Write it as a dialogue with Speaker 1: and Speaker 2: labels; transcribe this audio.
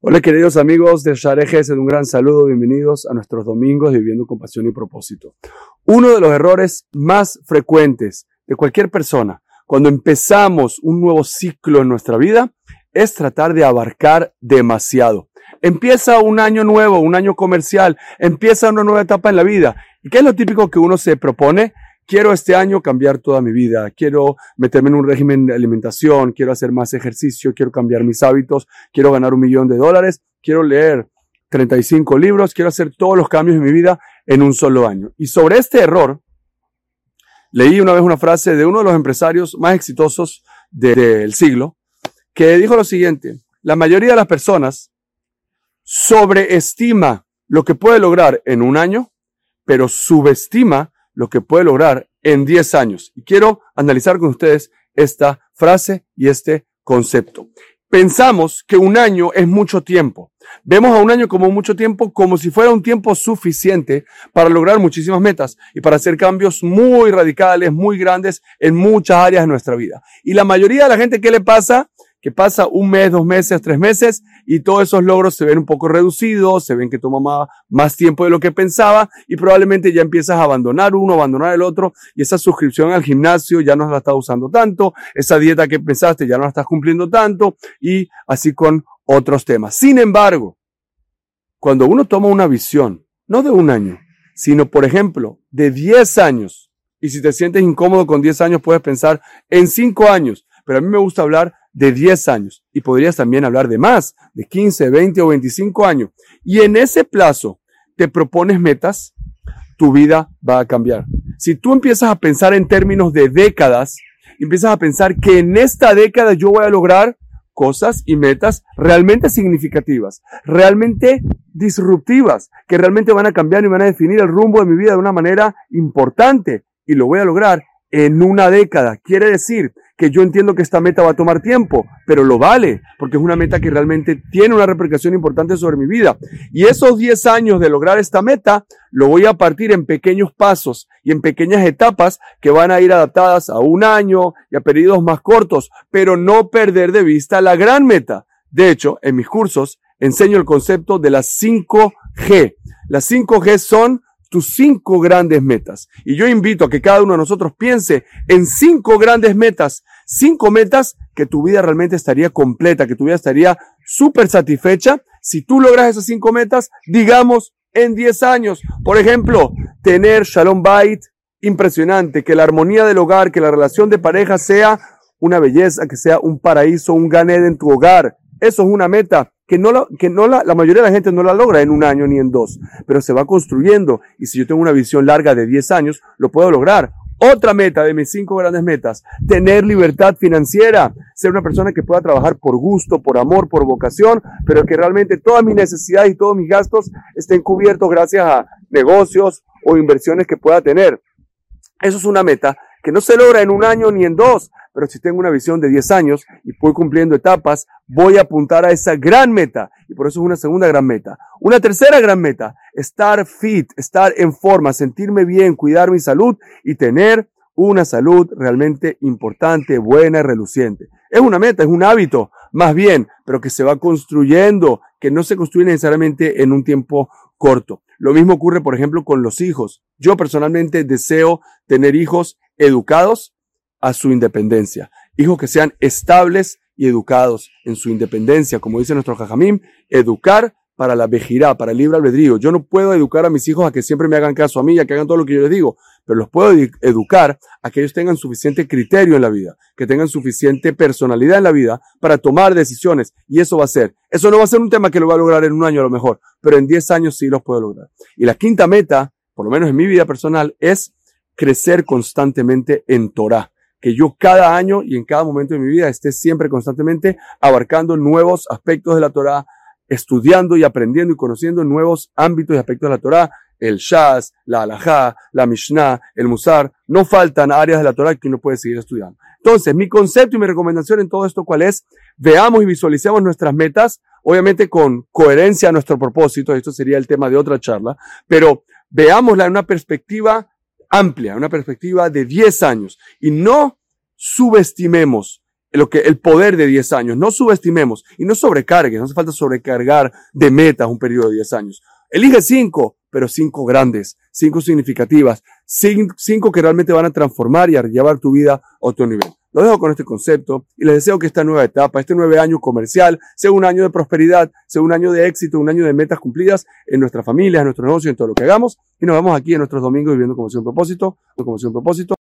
Speaker 1: Hola queridos amigos de Sharejes, un gran saludo, bienvenidos a nuestros domingos Viviendo con Pasión y Propósito. Uno de los errores más frecuentes de cualquier persona cuando empezamos un nuevo ciclo en nuestra vida es tratar de abarcar demasiado. Empieza un año nuevo, un año comercial, empieza una nueva etapa en la vida. ¿Y qué es lo típico que uno se propone? Quiero este año cambiar toda mi vida, quiero meterme en un régimen de alimentación, quiero hacer más ejercicio, quiero cambiar mis hábitos, quiero ganar un millón de dólares, quiero leer 35 libros, quiero hacer todos los cambios en mi vida en un solo año. Y sobre este error, leí una vez una frase de uno de los empresarios más exitosos del siglo, que dijo lo siguiente, la mayoría de las personas sobreestima lo que puede lograr en un año, pero subestima lo que puede lograr en 10 años. Y quiero analizar con ustedes esta frase y este concepto. Pensamos que un año es mucho tiempo. Vemos a un año como mucho tiempo, como si fuera un tiempo suficiente para lograr muchísimas metas y para hacer cambios muy radicales, muy grandes en muchas áreas de nuestra vida. Y la mayoría de la gente, ¿qué le pasa? Que pasa un mes, dos meses, tres meses y todos esos logros se ven un poco reducidos, se ven que toma más, tiempo de lo que pensaba y probablemente ya empiezas a abandonar uno, abandonar el otro y esa suscripción al gimnasio ya no la estás usando tanto, esa dieta que pensaste ya no la estás cumpliendo tanto y así con otros temas. Sin embargo, cuando uno toma una visión, no de un año, sino por ejemplo de 10 años, y si te sientes incómodo con 10 años puedes pensar en 5 años, pero a mí me gusta hablar de 10 años y podrías también hablar de más, de 15, 20 o 25 años. Y en ese plazo te propones metas, tu vida va a cambiar. Si tú empiezas a pensar en términos de décadas, empiezas a pensar que en esta década yo voy a lograr cosas y metas realmente significativas, realmente disruptivas, que realmente van a cambiar y van a definir el rumbo de mi vida de una manera importante y lo voy a lograr en una década. Quiere decir que yo entiendo que esta meta va a tomar tiempo, pero lo vale, porque es una meta que realmente tiene una repercusión importante sobre mi vida. Y esos 10 años de lograr esta meta, lo voy a partir en pequeños pasos y en pequeñas etapas que van a ir adaptadas a un año y a periodos más cortos, pero no perder de vista la gran meta. De hecho, en mis cursos enseño el concepto de las 5G. Las 5G son tus cinco grandes metas. Y yo invito a que cada uno de nosotros piense en cinco grandes metas, cinco metas que tu vida realmente estaría completa, que tu vida estaría súper satisfecha si tú logras esas cinco metas, digamos, en 10 años. Por ejemplo, tener Shalom Bait impresionante, que la armonía del hogar, que la relación de pareja sea una belleza, que sea un paraíso, un ganed en tu hogar. Eso es una meta que no, la, que no la, la mayoría de la gente no la logra en un año ni en dos, pero se va construyendo y si yo tengo una visión larga de 10 años, lo puedo lograr. Otra meta de mis cinco grandes metas, tener libertad financiera, ser una persona que pueda trabajar por gusto, por amor, por vocación, pero que realmente todas mis necesidades y todos mis gastos estén cubiertos gracias a negocios o inversiones que pueda tener. Eso es una meta que no se logra en un año ni en dos, pero si tengo una visión de 10 años y voy cumpliendo etapas, voy a apuntar a esa gran meta. Y por eso es una segunda gran meta. Una tercera gran meta, estar fit, estar en forma, sentirme bien, cuidar mi salud y tener una salud realmente importante, buena y reluciente. Es una meta, es un hábito, más bien, pero que se va construyendo, que no se construye necesariamente en un tiempo corto. Lo mismo ocurre, por ejemplo, con los hijos. Yo personalmente deseo tener hijos educados a su independencia. Hijos que sean estables y educados en su independencia, como dice nuestro Jajamim, educar para la vejirá, para el libre albedrío. Yo no puedo educar a mis hijos a que siempre me hagan caso a mí, a que hagan todo lo que yo les digo, pero los puedo educar a que ellos tengan suficiente criterio en la vida, que tengan suficiente personalidad en la vida para tomar decisiones. Y eso va a ser. Eso no va a ser un tema que lo va a lograr en un año a lo mejor, pero en 10 años sí los puedo lograr. Y la quinta meta, por lo menos en mi vida personal, es crecer constantemente en Torah que yo cada año y en cada momento de mi vida esté siempre constantemente abarcando nuevos aspectos de la Torah, estudiando y aprendiendo y conociendo nuevos ámbitos y aspectos de la Torah, el Shaz, la Alajá, la Mishnah, el Musar, no faltan áreas de la Torah que uno puede seguir estudiando. Entonces, mi concepto y mi recomendación en todo esto, ¿cuál es? Veamos y visualicemos nuestras metas, obviamente con coherencia a nuestro propósito, esto sería el tema de otra charla, pero veámosla en una perspectiva amplia, una perspectiva de 10 años y no subestimemos lo que, el poder de 10 años. No subestimemos y no sobrecargues. No hace falta sobrecargar de metas un periodo de 10 años. Elige 5, pero 5 grandes, 5 significativas, 5 que realmente van a transformar y a llevar tu vida a otro nivel. Lo dejo con este concepto y les deseo que esta nueva etapa, este nueve año comercial, sea un año de prosperidad, sea un año de éxito, un año de metas cumplidas en nuestra familia, en nuestro negocio, en todo lo que hagamos. Y nos vemos aquí en nuestros domingos viviendo como si un propósito, como si un propósito.